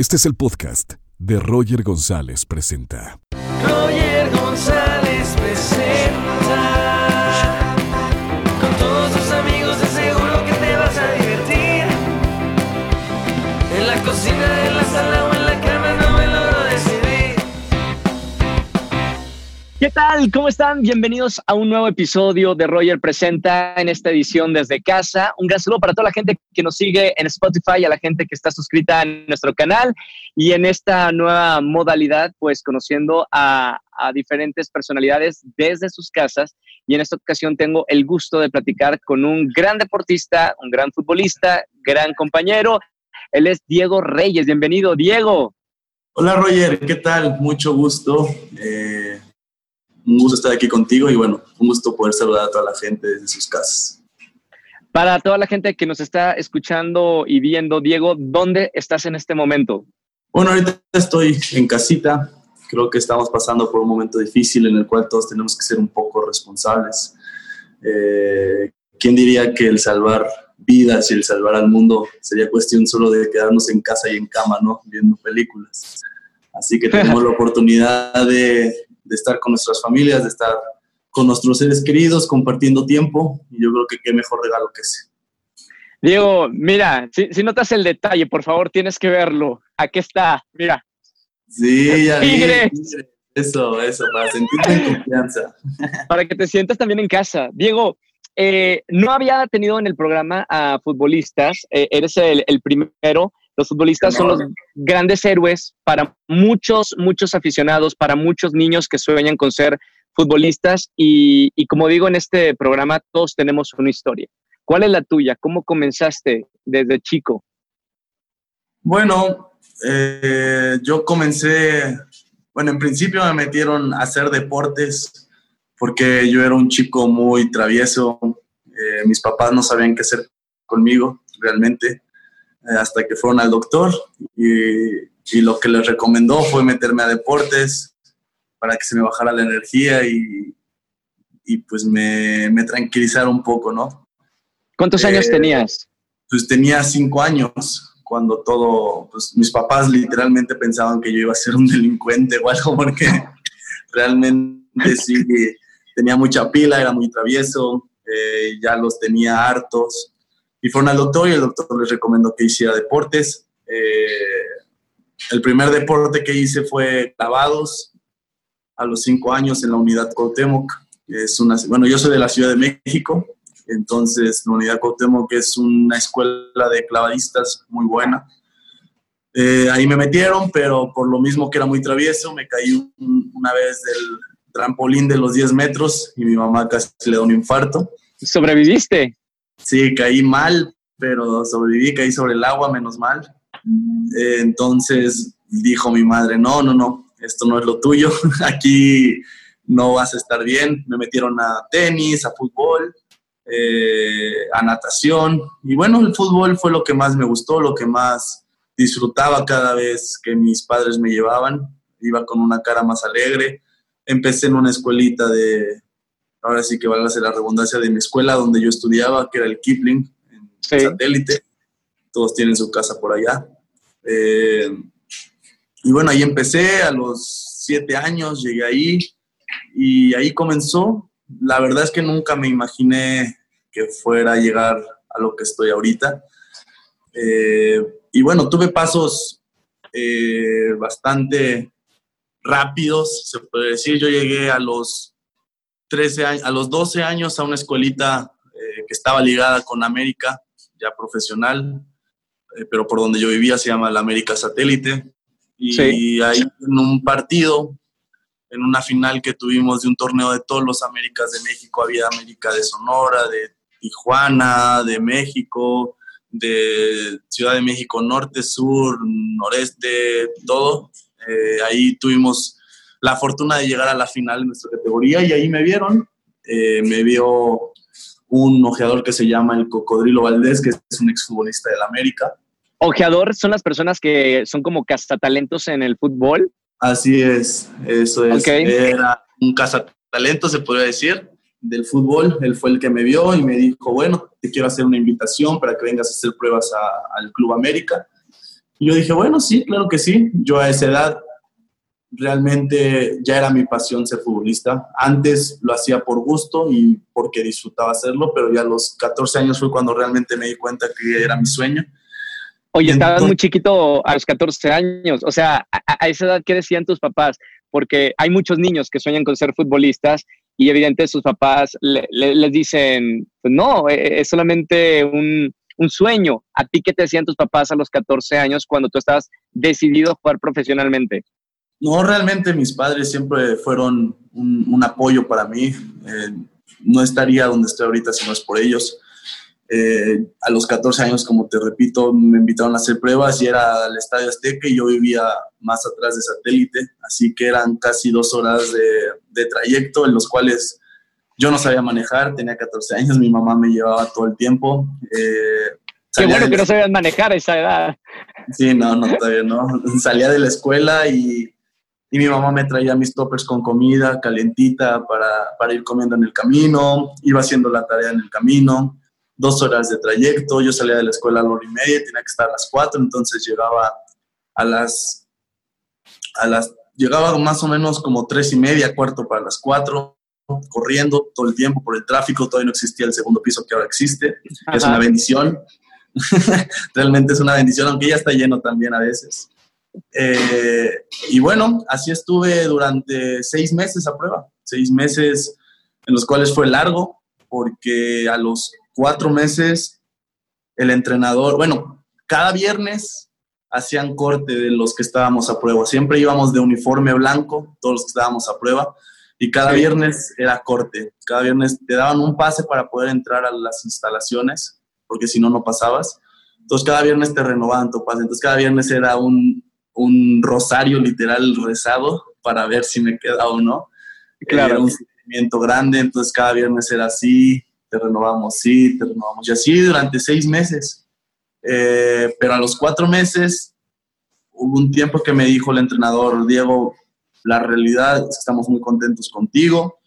Este es el podcast de Roger González Presenta. Roger González ¿Qué tal? ¿Cómo están? Bienvenidos a un nuevo episodio de Roger Presenta en esta edición desde casa. Un gran saludo para toda la gente que nos sigue en Spotify, a la gente que está suscrita en nuestro canal y en esta nueva modalidad, pues conociendo a, diferentes personalidades desde sus casas. Y en esta ocasión tengo el gusto de platicar con un gran deportista, un gran futbolista, gran compañero. Él es Diego Reyes. Bienvenido, Diego. Hola Roger, ¿qué tal? Mucho gusto. Eh, un gusto estar aquí contigo y bueno, un gusto poder saludar a toda la gente desde sus casas. Para toda la gente que nos está escuchando y viendo, Diego, ¿dónde estás en este momento? Bueno, ahorita estoy en casita. Creo que estamos pasando por un momento difícil en el cual todos tenemos que ser un poco responsables. Eh, ¿Quién diría que el salvar vidas y el salvar al mundo sería cuestión solo de quedarnos en casa y en cama, ¿no? Viendo películas. Así que tenemos la oportunidad de, de estar con nuestras familias, de estar con nuestros seres queridos, compartiendo tiempo. Y yo creo que qué mejor regalo que ese. Diego, mira, si, si notas el detalle, por favor, tienes que verlo. Aquí está, mira. Sí, ya tigres. Eso, eso, para sentirte en confianza. para que te sientas también en casa. Diego, eh, no había tenido en el programa a futbolistas, eh, eres el, el primero. Los futbolistas son los grandes héroes para muchos, muchos aficionados, para muchos niños que sueñan con ser futbolistas. Y, y como digo en este programa, todos tenemos una historia. ¿Cuál es la tuya? ¿Cómo comenzaste desde chico? Bueno, eh, yo comencé, bueno, en principio me metieron a hacer deportes porque yo era un chico muy travieso. Eh, mis papás no sabían qué hacer conmigo realmente hasta que fueron al doctor y, y lo que les recomendó fue meterme a deportes para que se me bajara la energía y, y pues me, me tranquilizara un poco, ¿no? ¿Cuántos años Eh, tenías? pues tenía cinco años cuando todo, pues mis papás literalmente pensaban que yo iba a ser un delincuente o algo porque realmente sí tenía mucha pila, era muy travieso, eh, ya los tenía hartos y fueron al doctor y el doctor les recomendó que hiciera deportes. Eh, el primer deporte que hice fue clavados a los cinco años en la unidad Cuauhtémoc. Es una, bueno, yo soy de la Ciudad de México, entonces, la Unidad Cuauhtémoc es una escuela de clavadistas muy buena. Eh, ahí me metieron, pero por lo mismo que era muy travieso, me caí un- una vez del trampolín de los 10 metros y mi mamá casi le da un infarto. ¿Sobreviviste? Sí, caí mal, pero sobreviví, caí sobre el agua, menos mal. Eh, entonces dijo mi madre, no, no, no, esto no es lo tuyo, aquí no vas a estar bien. Me metieron a tenis, a fútbol, eh, a natación. Y bueno, el fútbol fue lo que más me gustó, lo que más disfrutaba cada vez que mis padres me llevaban. Iba con una cara más alegre. Empecé en una escuelita de, ahora sí que valga la redundancia, de mi escuela donde yo estudiaba, que era el Kipling, en Sí. satélite. Todos tienen su casa por allá. Eh, y bueno, ahí empecé a los siete años, llegué ahí y ahí comenzó. La verdad es que nunca me imaginé que fuera a llegar a lo que estoy ahorita. Eh, y bueno, tuve pasos eh, bastante rápidos, se puede decir. Yo llegué a los 13 años, a los 12 años a una escuelita eh, que estaba ligada con América, ya profesional, eh, pero por donde yo vivía se llama la América Satélite. Y Sí. ahí en un partido, en una final que tuvimos de un torneo de todos los Américas de México, había América de Sonora, de Tijuana, de México, de Ciudad de México Norte, Sur, Noreste, todo. Eh, ahí tuvimos la fortuna de llegar a la final de nuestra categoría y ahí me vieron. Eh, me vio un ojeador que se llama el Cocodrilo Valdés, que es un exfutbolista del América. Ojeador son las personas que son como cazatalentos en el fútbol. Así es, eso es. Ok. Era un cazatalento, se podría decir, del fútbol. Él fue el que me vio y me dijo, bueno, te quiero hacer una invitación para que vengas a hacer pruebas a- al Club América. Y yo dije, bueno, sí, claro que sí. Yo a esa edad realmente ya era mi pasión ser futbolista. Antes lo hacía por gusto y porque disfrutaba hacerlo, pero ya a los 14 años fue cuando realmente me di cuenta que era mi sueño. Oye, estabas muy chiquito a los 14 años. O sea, a, esa edad, ¿qué decían tus papás? Porque hay muchos niños que sueñan con ser futbolistas y evidentemente sus papás les dicen, pues no, e, e, es solamente un, un sueño. ¿A ti qué te decían tus papás a los 14 años cuando tú estabas decidido a jugar profesionalmente? No, realmente mis padres siempre fueron un, apoyo para mí. Eh, no estaría donde estoy ahorita si no es por ellos. Eh, a los 14 años, como te repito, me invitaron a hacer pruebas y era al Estadio Azteca y yo vivía más atrás de satélite, así que eran casi dos horas de, trayecto en los cuales yo no sabía manejar, tenía 14 años, mi mamá me llevaba todo el tiempo. Eh, Qué bueno que no sabías manejar a esa edad. Sí, no, no, todavía no. Salía de la escuela y y mi mamá me traía mis toppers con comida calentita para, para, ir comiendo en el camino, iba haciendo la tarea en el camino, dos horas de trayecto, yo salía de la escuela a la hora y media, tenía que estar a las cuatro, entonces llegaba a las, a las, llegaba más o menos como tres y media, cuarto para las cuatro, corriendo todo el tiempo por el tráfico, todavía no existía el segundo piso que ahora existe, es una bendición, realmente es una bendición, aunque ya está lleno también a veces. Eh, y bueno, así estuve durante seis meses a prueba, seis meses en los cuales fue largo, porque a los cuatro meses el entrenador, bueno, cada viernes hacían corte de los que estábamos a prueba. Siempre íbamos de uniforme blanco, todos los que estábamos a prueba, y cada viernes era corte. Cada viernes te daban un pase para poder entrar a las instalaciones, porque si no, no pasabas. Entonces cada viernes te renovaban tu pase. Entonces cada viernes era un, un rosario literal rezado para ver si me queda o no. Claro. Era un sentimiento grande, entonces cada viernes era así, te renovamos, sí, te renovamos. Y así durante seis meses. Eh, pero a los cuatro meses hubo un tiempo que me dijo el entrenador, Diego, la realidad es que estamos muy contentos contigo,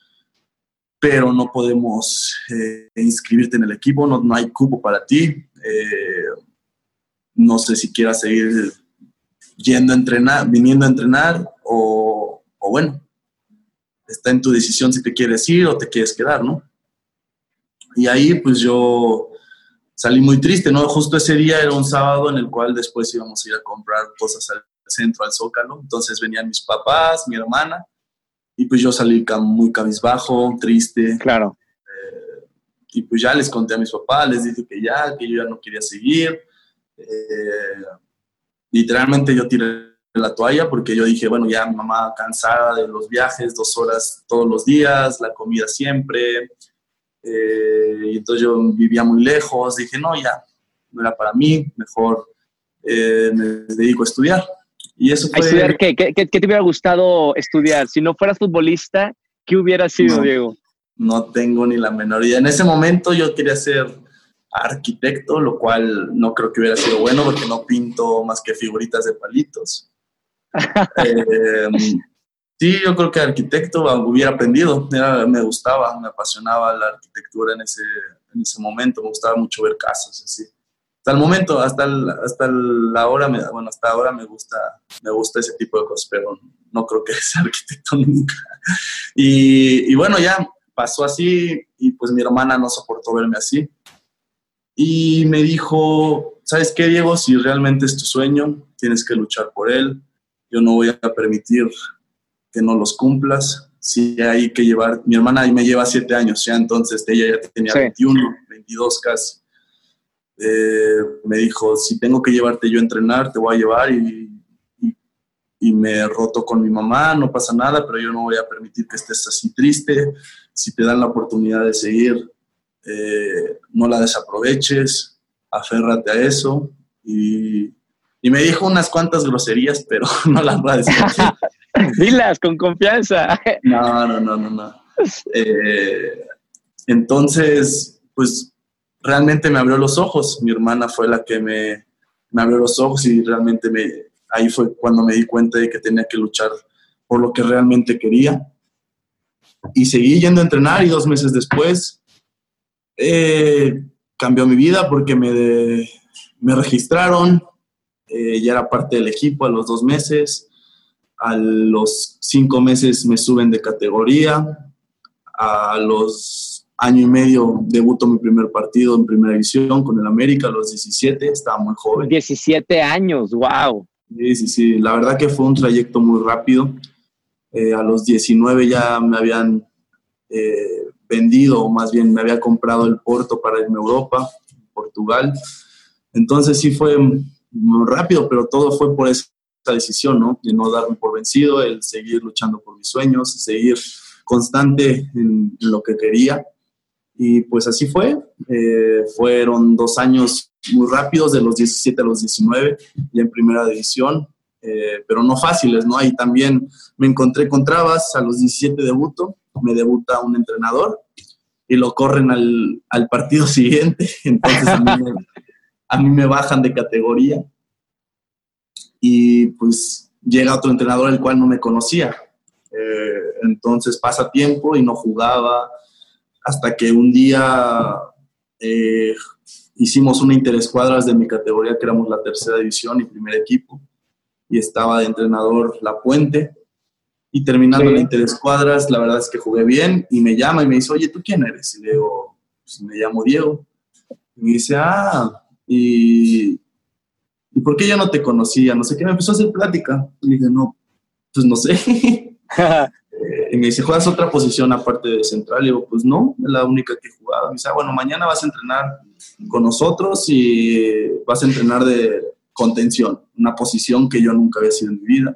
pero no podemos eh, inscribirte en el equipo, no, no hay cupo para ti. Eh, no sé si quieras seguir yendo a entrenar, viniendo a entrenar o, o bueno, está en tu decisión si te quieres ir o te quieres quedar, ¿no? Y ahí pues yo salí muy triste, ¿no? Justo ese día era un sábado en el cual después íbamos a ir a comprar cosas al centro, al Zócalo. Entonces venían mis papás, mi hermana, y pues yo salí muy cabizbajo, triste. Claro. Eh, y pues ya les conté a mis papás, les dije que ya, que yo ya no quería seguir. Eh, literalmente yo tiré la toalla porque yo dije, bueno, ya mi mamá cansada de los viajes, dos horas todos los días, la comida siempre. Eh, y entonces yo vivía muy lejos, dije, no, ya, no era para mí, mejor eh, me dedico a estudiar. Y eso fue... estudiar qué? ¿Qué, te hubiera gustado estudiar? Si no fueras futbolista, ¿qué hubiera sido, Diego? No tengo ni la menor idea. En ese momento yo quería ser arquitecto, lo cual no creo que hubiera sido bueno porque no pinto más que figuritas de palitos. Em, sí, yo creo que arquitecto hubiera aprendido, me gustaba, me apasionaba la arquitectura en ese, en ese momento, me gustaba mucho ver casas, así. Hasta el momento, hasta, hasta la hora, me, bueno, hasta ahora me gusta, me gusta ese tipo de cosas, pero no creo que sea arquitecto nunca. Y, y bueno, ya pasó así y pues mi hermana no soportó verme así y me dijo, ¿sabes qué, Diego? Si realmente es tu sueño, tienes que luchar por él. Yo no voy a permitir que no los cumplas. Si hay que llevar, mi hermana ahí me lleva siete años ya, entonces ella ya tenía 21, 22 casi. Eh, me dijo, si tengo que llevarte yo a entrenar, te voy a llevar y, y, y, me roto con mi mamá, no pasa nada, pero yo no voy a permitir que estés así triste. Si te dan la oportunidad de seguir, eh, no la desaproveches, aférrate a eso. Y, me dijo unas cuantas groserías, pero no las voy a decir. Dilas con confianza. No, no, no, no, no. Eh, entonces, pues realmente me abrió los ojos. Mi hermana fue la que me, me abrió los ojos y realmente me, ahí fue cuando me di cuenta de que tenía que luchar por lo que realmente quería. Y seguí yendo a entrenar y dos meses después eh, cambió mi vida porque me, me registraron, eh, ya era parte del equipo a los dos meses. A los cinco meses me suben de categoría. A los año y medio debuto mi primer partido en primera división con el América, a los 17, estaba muy joven. 17 años, wow. Sí, sí, sí, la verdad que fue un trayecto muy rápido. Eh, a los 19 ya me habían eh, vendido, o más bien me había comprado el Porto para irme a Europa, Portugal. Entonces sí fue muy rápido, pero todo fue por esa decisión, ¿no? De no darme por vencido, el seguir luchando por mis sueños, seguir constante en, lo que quería. Y pues así fue. Eh, fueron dos años muy rápidos, de los 17 a los 19, ya en primera división, eh, pero no fáciles, ¿no? Ahí también me encontré con trabas, a los 17 debuto, me debuta un entrenador y lo corren al, al partido siguiente, entonces a mí, me, bajan de categoría y pues llega otro entrenador el cual no me conocía. Eh, entonces pasa tiempo y no jugaba hasta que un día eh, hicimos una interescuadras de mi categoría, que éramos la tercera división y primer equipo, y estaba de entrenador La Puente. Y terminando la interescuadras, la verdad es que jugué bien y me llama y me dice, oye, ¿tú quién eres? Y le digo, pues me llamo Diego. Y me dice, ah, y, ¿y por qué yo no te conocía? No sé qué, me empezó a hacer plática. Y dije, no, pues no sé. y me dice, ¿juegas otra posición aparte de central? Y digo, pues no, es la única que he jugado. Me dice, ah, bueno, mañana vas a entrenar con nosotros y vas a entrenar de contención, una posición que yo nunca había sido en mi vida.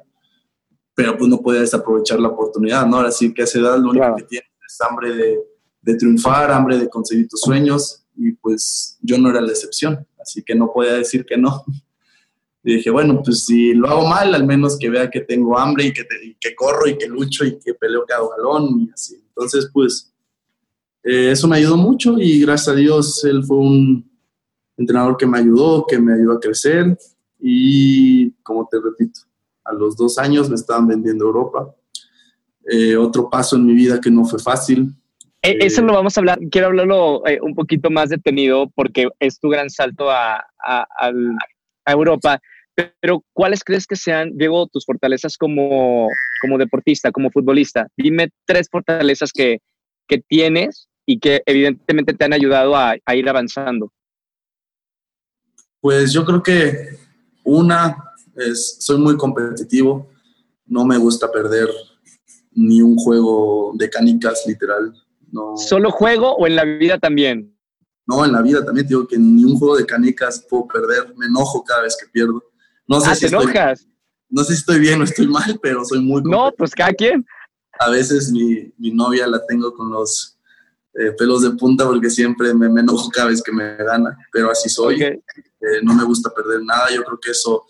Pero pues no podía desaprovechar la oportunidad, ¿no? Ahora sí que a esa edad lo único que tienes es hambre de, de triunfar, hambre de conseguir tus sueños y pues yo no era la excepción, así que no podía decir que no. Y dije, bueno, pues si lo hago mal, al menos que vea que tengo hambre y que, que corro y que lucho y que peleo cada balón y así. Entonces, pues eh, eso me ayudó mucho y gracias a Dios él fue un entrenador que me ayudó, que me ayudó a crecer y como te repito, a los dos años me estaban vendiendo Europa. Eh, otro paso en mi vida que no fue fácil, eh, eso lo vamos a hablar, quiero hablarlo eh, un poquito más detenido porque es tu gran salto a, Europa. Pero, ¿cuáles crees que sean, Diego, tus fortalezas como, como deportista, como futbolista? Dime tres fortalezas que, tienes y que evidentemente te han ayudado a, ir avanzando. Pues yo creo que una es, soy muy competitivo, no me gusta perder ni un juego de canicas, literal. ¿Solo juego o en la vida también? No, en la vida también. digo que ni un juego de canicas puedo perder. Me enojo cada vez que pierdo. No sé ah, si ¿te enojas? no sé si estoy bien o estoy mal, pero soy muy... No, pues cada quien. A veces mi, mi novia la tengo con los eh, pelos de punta porque siempre me, enojo cada vez que me gana, pero así soy. Eh, no me gusta perder nada. Yo creo que eso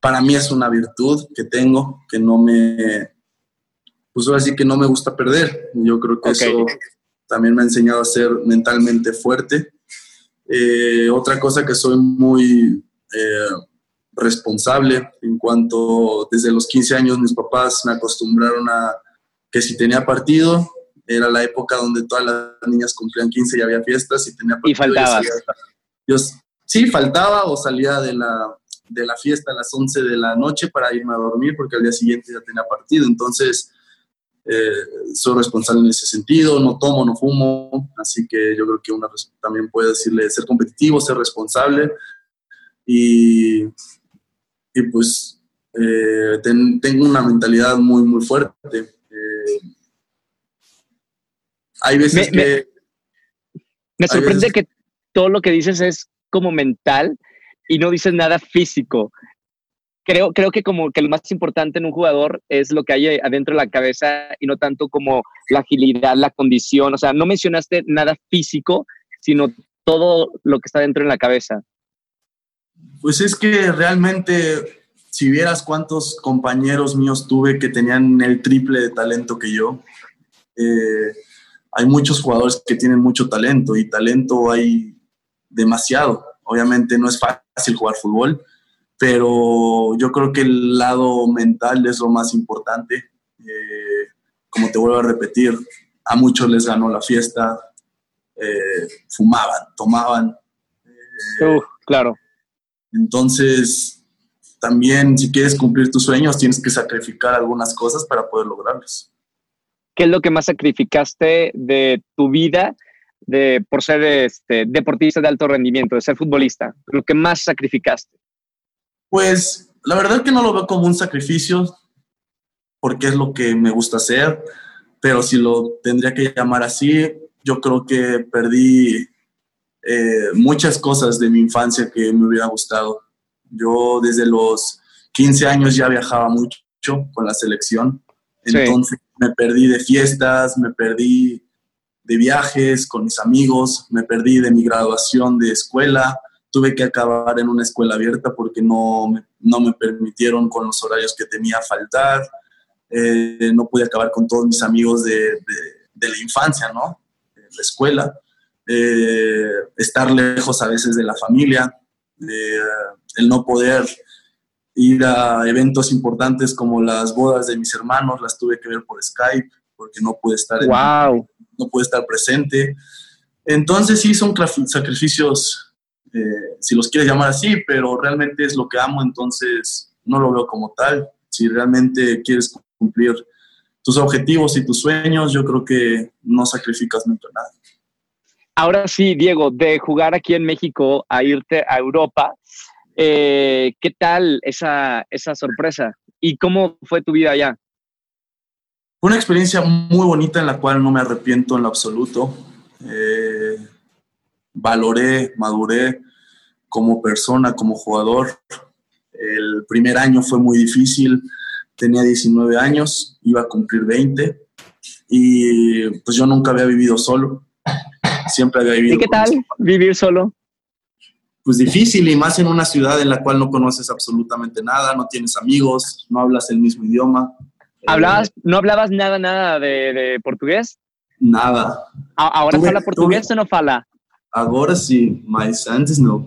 para mí es una virtud que tengo, que no me pues ahora sí que no me gusta perder. Yo creo que eso también me ha enseñado a ser mentalmente fuerte. Eh, otra cosa que soy muy eh, responsable en cuanto desde los 15 años mis papás me acostumbraron a que si tenía partido, era la época donde todas las niñas cumplían 15 y había fiestas y tenía partido. Y faltaba. Yo, sí, faltaba o salía de la, de la fiesta a las 11 de la noche para irme a dormir porque al día siguiente ya tenía partido. Entonces, eh, soy responsable en ese sentido, no tomo, no fumo, así que yo creo que una también puede decirle ser competitivo, ser responsable y, y pues eh, tengo una mentalidad muy, muy fuerte. Eh, hay veces que... Me, sorprende que todo lo que dices es como mental y no dices nada físico creo, creo que como que lo más importante en un jugador es lo que hay adentro de la cabeza y no tanto como la agilidad, la condición. O sea, no mencionaste nada físico, sino todo lo que está dentro de la cabeza. Pues es que realmente, si vieras cuántos compañeros míos tuve que tenían el triple de talento que yo, eh, hay muchos jugadores que tienen mucho talento y talento hay demasiado. Obviamente no es fácil jugar fútbol, pero yo creo que el lado mental es lo más importante. Eh, como te vuelvo a repetir, a muchos les ganó la fiesta, eh, fumaban, tomaban. Eh, claro. Entonces, también si quieres cumplir tus sueños tienes que sacrificar algunas cosas para poder lograrlos. ¿Qué es lo que más sacrificaste de tu vida de, por ser este, deportista de alto rendimiento, de ser futbolista? Lo que más sacrificaste. Pues la verdad que no lo veo como un sacrificio, porque es lo que me gusta hacer, pero si lo tendría que llamar así, yo creo que perdí eh, muchas cosas de mi infancia que me hubiera gustado. Yo desde los 15 años ya viajaba mucho con la selección, entonces me perdí de fiestas, me perdí de viajes con mis amigos, me perdí de mi graduación de escuela, tuve que acabar en una escuela abierta porque no no me permitieron con los horarios que tenía faltar, eh, no pude acabar con todos mis amigos de, de, la infancia, ¿no? La escuela, eh, estar lejos a veces de la familia, el no poder ir a eventos importantes como las bodas de mis hermanos, las tuve que ver por Skype porque no pude estar, wow. No pude estar presente. Entonces sí son sacrificios, eh, si los quieres llamar así, pero realmente es lo que amo, entonces no lo veo como tal. Si realmente quieres cumplir tus objetivos y tus sueños, yo creo que no sacrificas nunca nada. Ahora sí, Diego, de jugar aquí en México a irte a Europa, eh, ¿qué tal esa, esa sorpresa? ¿Y cómo fue tu vida allá? Fue una experiencia muy bonita en la cual no me arrepiento en lo absoluto. Eh, valoré, maduré como persona, como jugador. El primer año fue muy difícil, tenía 19 años, iba a cumplir 20 y pues yo nunca había vivido solo, siempre había vivido. ¿Y qué tal vivir solo? Pues difícil y más en una ciudad en la cual no conoces absolutamente nada, no tienes amigos, no hablas el mismo idioma. ¿Hablabas, ¿No hablabas nada, nada de, portugués? Nada. ¿Ahora habla portugués o no fala? Ahora sí, mas antes no.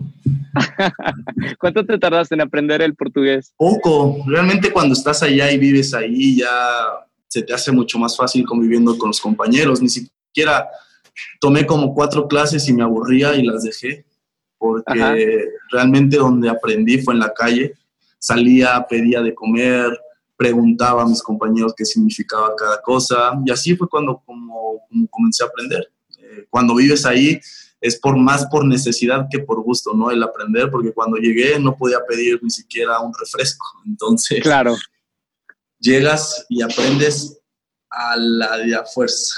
¿Cuánto te tardaste en aprender el portugués? Poco. Realmente cuando estás allá y vives ahí ya se te hace mucho más fácil conviviendo con los compañeros. Ni siquiera tomé como cuatro clases y me aburría y las dejé. Porque realmente donde aprendí fue en la calle. Salía, pedía de comer, preguntaba a mis compañeros qué significaba cada cosa. Y así fue cuando como, comencé a aprender. Eh, cuando vives ahí es por más por necesidad que por gusto, ¿no? El aprender, porque cuando llegué no podía pedir ni siquiera un refresco. Entonces, claro. llegas y aprendes a la de a fuerza.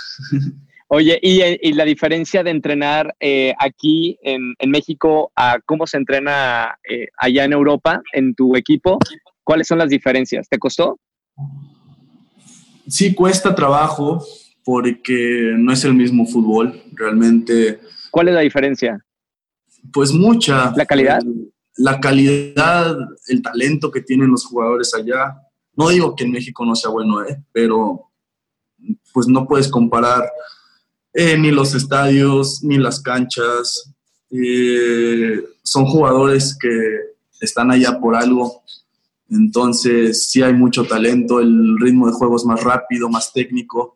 Oye, ¿y, la diferencia de entrenar eh, aquí en, México a cómo se entrena eh, allá en Europa, en tu equipo? ¿Cuáles son las diferencias? ¿Te costó? Sí, cuesta trabajo porque no es el mismo fútbol. Realmente ¿Cuál es la diferencia? Pues mucha. ¿La calidad? La calidad, el talento que tienen los jugadores allá. No digo que en México no sea bueno, ¿eh? pero pues no puedes comparar eh, ni los estadios, ni las canchas. Eh, son jugadores que están allá por algo. Entonces sí hay mucho talento, el ritmo de juego es más rápido, más técnico.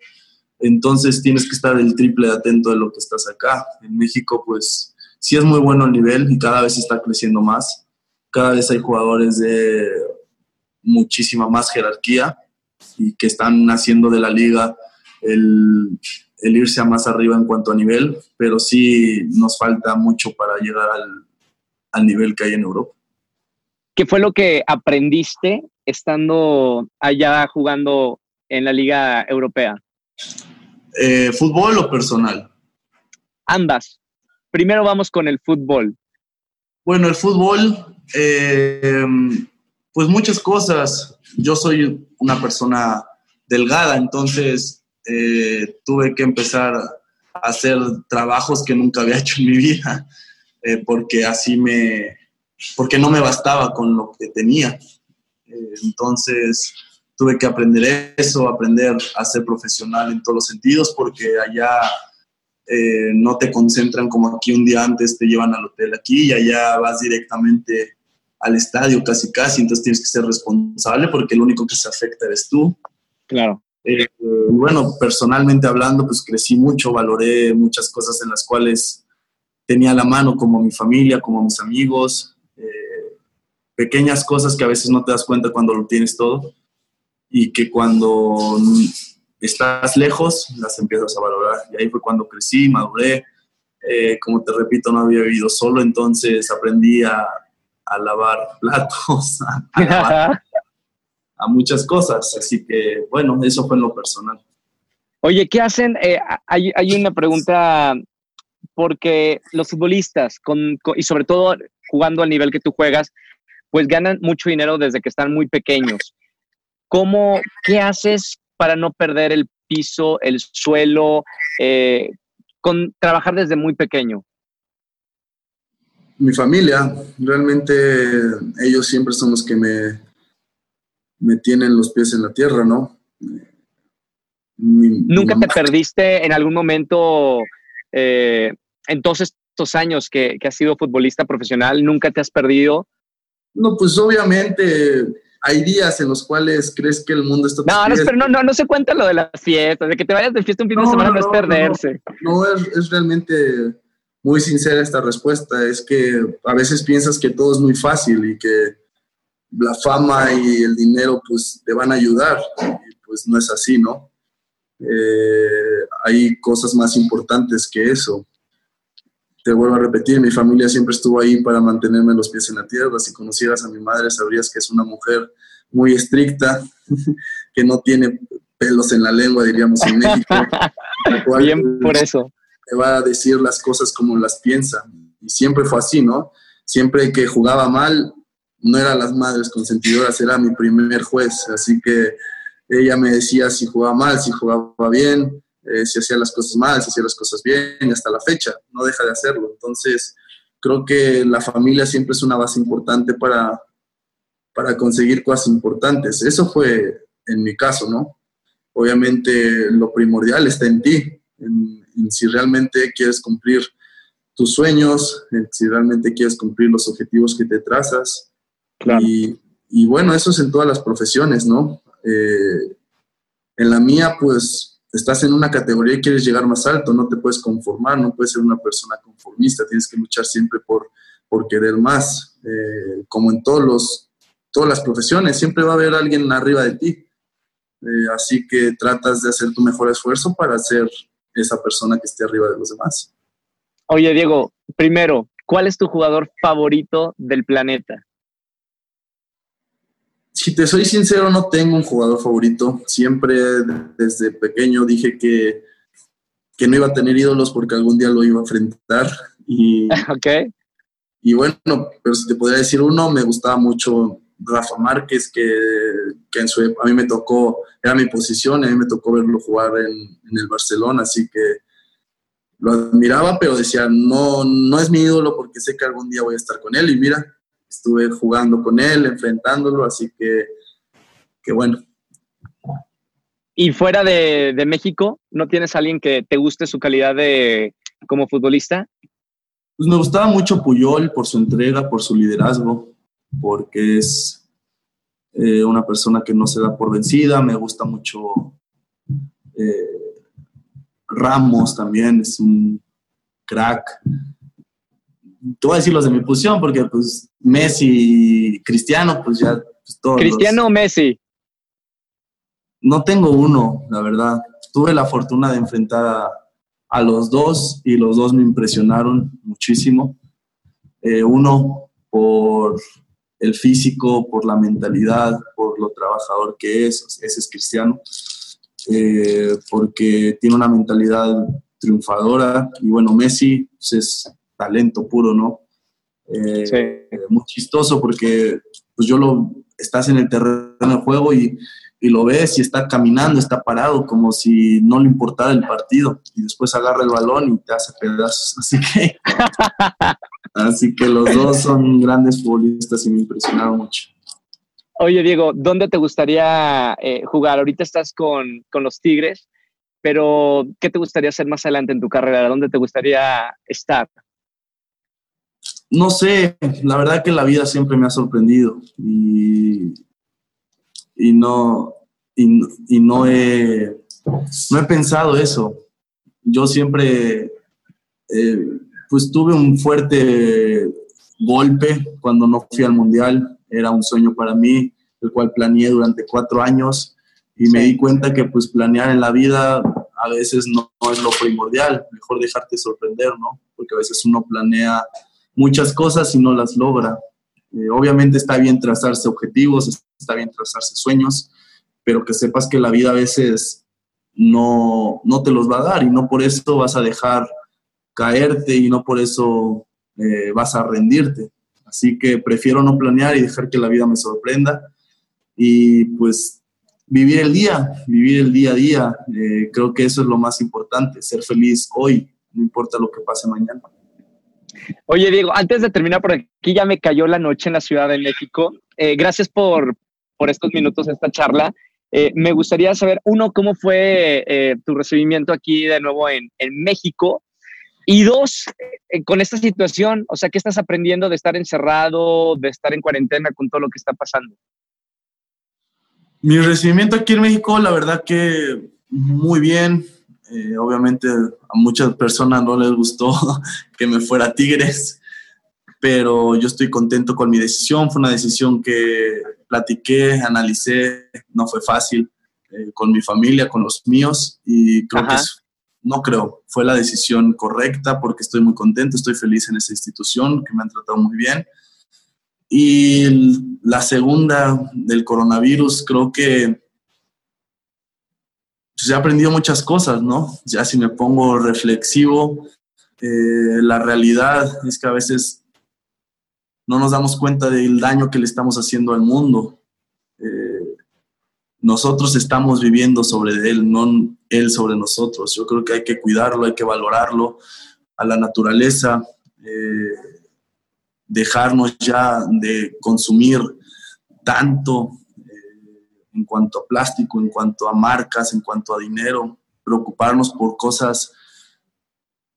Entonces tienes que estar el triple de atento de lo que estás acá. En México, pues sí es muy bueno el nivel y cada vez está creciendo más. Cada vez hay jugadores de muchísima más jerarquía y que están haciendo de la liga el, irse a más arriba en cuanto a nivel, pero sí nos falta mucho para llegar al, al nivel que hay en Europa. ¿Qué fue lo que aprendiste estando allá jugando en la Liga Europea? Eh, ¿Fútbol o personal? Ambas. Primero vamos con el fútbol. Bueno, el fútbol, eh, pues muchas cosas. Yo soy una persona delgada, entonces eh, tuve que empezar a hacer trabajos que nunca había hecho en mi vida, porque así me, porque no me bastaba con lo que tenía. entonces, tuve que aprender eso, aprender a ser profesional en todos los sentidos, porque allá eh, no te concentran como aquí un día antes, te llevan al hotel aquí y allá vas directamente al estadio casi casi, entonces tienes que ser responsable porque el único que se afecta eres tú. Claro. Eh, bueno, personalmente hablando, pues crecí mucho, valoré muchas cosas en las cuales tenía la mano, como mi familia, como mis amigos, pequeñas cosas que a veces no te das cuenta cuando lo tienes todo y que cuando estás lejos las empiezas a valorar. Y ahí fue cuando crecí, maduré. Eh, como te repito, no había vivido solo, entonces aprendí a, a lavar platos, a, lavar, a, muchas cosas. Así que, bueno, eso fue en lo personal. Oye, ¿qué hacen? Eh, hay, hay, una pregunta, porque los futbolistas, con, y sobre todo jugando al nivel que tú juegas, pues ganan mucho dinero desde que están muy pequeños. ¿Cómo, qué haces para no perder el piso, el suelo, eh, con trabajar desde muy pequeño? Mi familia, realmente ellos siempre son los que me, me tienen los pies en la tierra, ¿no? ¿Nunca te perdiste en algún momento, eh, en todos estos años que, que has sido futbolista profesional, nunca te has perdido? No, pues obviamente hay días en los cuales crees que el mundo está... No, no, pero no, no, no se cuenta lo de las fiestas, de que te vayas de fiesta un fin de semana no, es perderse. No, es, es, realmente muy sincera esta respuesta, es que a veces piensas que todo es muy fácil y que la fama y el dinero pues te van a ayudar, y pues no es así, ¿no? Eh, hay cosas más importantes que eso te vuelvo a repetir, mi familia siempre estuvo ahí para mantenerme los pies en la tierra. Si conocieras a mi madre, sabrías que es una mujer muy estricta, que no tiene pelos en la lengua, diríamos en México. Bien por eso. Te va a decir las cosas como las piensa. Y siempre fue así, ¿no? Siempre que jugaba mal, no eran las madres consentidoras, era mi primer juez. Así que ella me decía si jugaba mal, si jugaba bien, eh, si hacía las cosas mal, si hacía las cosas bien, y hasta la fecha, no deja de hacerlo. Entonces, creo que la familia siempre es una base importante para, para conseguir cosas importantes. Eso fue en mi caso, ¿no? Obviamente lo primordial está en ti, en, si realmente quieres cumplir tus sueños, si realmente quieres cumplir los objetivos que te trazas. Y, y, bueno, eso es en todas las profesiones, ¿no? Eh, en la mía, pues estás en una categoría y quieres llegar más alto, no te puedes conformar, no puedes ser una persona conformista, tienes que luchar siempre por, por querer más, eh, como en todos los, todas las profesiones, siempre va a haber alguien arriba de ti, eh, así que tratas de hacer tu mejor esfuerzo para ser esa persona que esté arriba de los demás. Oye, Diego, primero, ¿cuál es tu jugador favorito del planeta? Si te soy sincero, no tengo un jugador favorito. Siempre desde pequeño dije que, que no iba a tener ídolos porque algún día lo iba a enfrentar. Y, okay. y bueno, pero si te podría decir uno, me gustaba mucho Rafa Márquez, que, que en su, a mí me tocó, era mi posición, a mí me tocó verlo jugar en, en el Barcelona, así que lo admiraba, pero decía, no, no es mi ídolo porque sé que algún día voy a estar con él. Y mira, estuve jugando con él, enfrentándolo, así que, que bueno. ¿Y fuera de, de, México, no tienes alguien que te guste su calidad de como futbolista? Pues me gustaba mucho Puyol por su entrega, por su liderazgo, porque es eh, una persona que no se da por vencida. Me gusta mucho eh, Ramos también, es un crack te voy a decir los de mi posición, porque pues Messi, Cristiano, pues ya pues, todos. ¿Cristiano o Messi? No tengo uno, la verdad. Tuve la fortuna de enfrentar a, a los dos y los dos me impresionaron muchísimo. Eh, uno por el físico, por la mentalidad, por lo trabajador que es, ese es Cristiano, eh, porque tiene una mentalidad triunfadora y bueno, Messi pues, es talento puro, ¿no? Eh, muy chistoso porque pues yo lo, estás en el terreno del juego y, y, lo ves y está caminando, está parado como si no le importara el partido y después agarra el balón y te hace pedazos. Así que, así que los dos son grandes futbolistas y me impresionaron mucho. Oye, Diego, ¿dónde te gustaría eh, jugar? Ahorita estás con, con los Tigres, pero ¿qué te gustaría hacer más adelante en tu carrera? ¿Dónde te gustaría estar? No sé, la verdad que la vida siempre me ha sorprendido y, y no, y, no, he, no he pensado eso. Yo siempre, eh, pues tuve un fuerte golpe cuando no fui al mundial. era un sueño para mí, el cual planeé durante cuatro años y me di cuenta que pues planear en la vida a veces no, es lo primordial, mejor dejarte sorprender, ¿no? Porque a veces uno planea muchas cosas y no las logra. Eh, obviamente está bien trazarse objetivos, está bien trazarse sueños, pero que sepas que la vida a veces no, no te los va a dar y no por eso vas a dejar caerte y no por eso eh, vas a rendirte. Así que prefiero no planear y dejar que la vida me sorprenda y pues vivir el día, vivir el día a día. Eh, creo que eso es lo más importante, ser feliz hoy, no importa lo que pase mañana. Oye, Diego, antes de terminar por aquí, ya me cayó la noche en la Ciudad de México. Eh, gracias por, por estos minutos, esta charla. Eh, me gustaría saber, uno, cómo fue eh, tu recibimiento aquí de nuevo en, en México. Y dos, con esta situación, o sea, ¿qué estás aprendiendo de estar encerrado, de estar en cuarentena con todo lo que está pasando? Mi recibimiento aquí en México, la verdad que muy bien. Eh, obviamente a muchas personas no les gustó que me fuera Tigres, pero yo estoy contento con mi decisión. Fue una decisión que platiqué, analicé, no fue fácil eh, con mi familia, con los míos y creo que no creo, fue la decisión correcta porque estoy muy contento, estoy feliz en esa institución que me han tratado muy bien. Y la segunda del coronavirus, creo que pues he aprendido muchas cosas, ¿no? Ya si me pongo reflexivo, eh, la realidad es que a veces no nos damos cuenta del daño que le estamos haciendo al mundo. Eh, nosotros estamos viviendo sobre él, no él sobre nosotros. Yo creo que hay que cuidarlo, hay que valorarlo a la naturaleza, eh, dejarnos ya de consumir tanto en cuanto a plástico, en cuanto a marcas, en cuanto a dinero, preocuparnos por cosas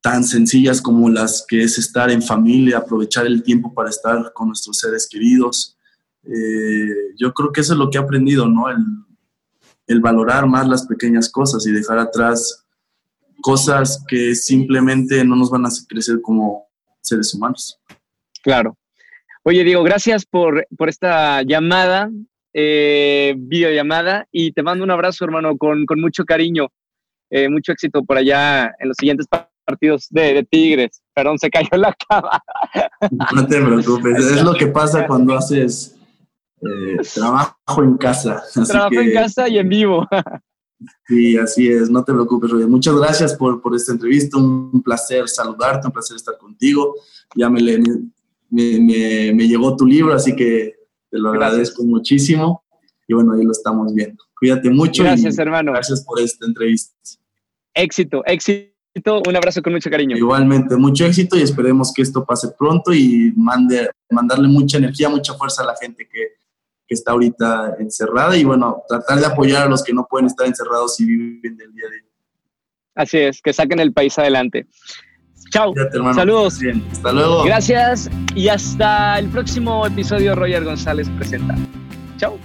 tan sencillas como las que es estar en familia, aprovechar el tiempo para estar con nuestros seres queridos. Eh, yo creo que eso es lo que he aprendido, ¿no? El, valorar más las pequeñas cosas y dejar atrás cosas que simplemente no nos van a crecer como seres humanos. Claro. Oye, Diego, gracias por, por esta llamada eh, videollamada y te mando un abrazo, hermano, con, con mucho cariño. Eh, mucho éxito por allá en los siguientes partidos de, Tigres. Perdón, se cayó la cama. No te preocupes, es lo que pasa cuando haces eh, trabajo en casa. trabajo en casa y en vivo. Sí, así es, no te preocupes, Roger. Muchas gracias por, por esta entrevista, un placer saludarte, un placer estar contigo. Ya me, me, me, me llegó tu libro, así que te lo agradezco muchísimo. Y bueno, ahí lo estamos viendo. Cuídate mucho. Gracias, hermano. Gracias por esta entrevista. Éxito, éxito. Un abrazo con mucho cariño. Igualmente, mucho éxito y esperemos que esto pase pronto y mande, mandarle mucha energía, mucha fuerza a la gente que, que está ahorita encerrada y bueno, tratar de apoyar a los que no pueden estar encerrados y viven del día a día. Así es, que saquen el país adelante. Chao. Saludos. Hasta luego. Gracias y hasta el próximo episodio Roger González presenta. Chao.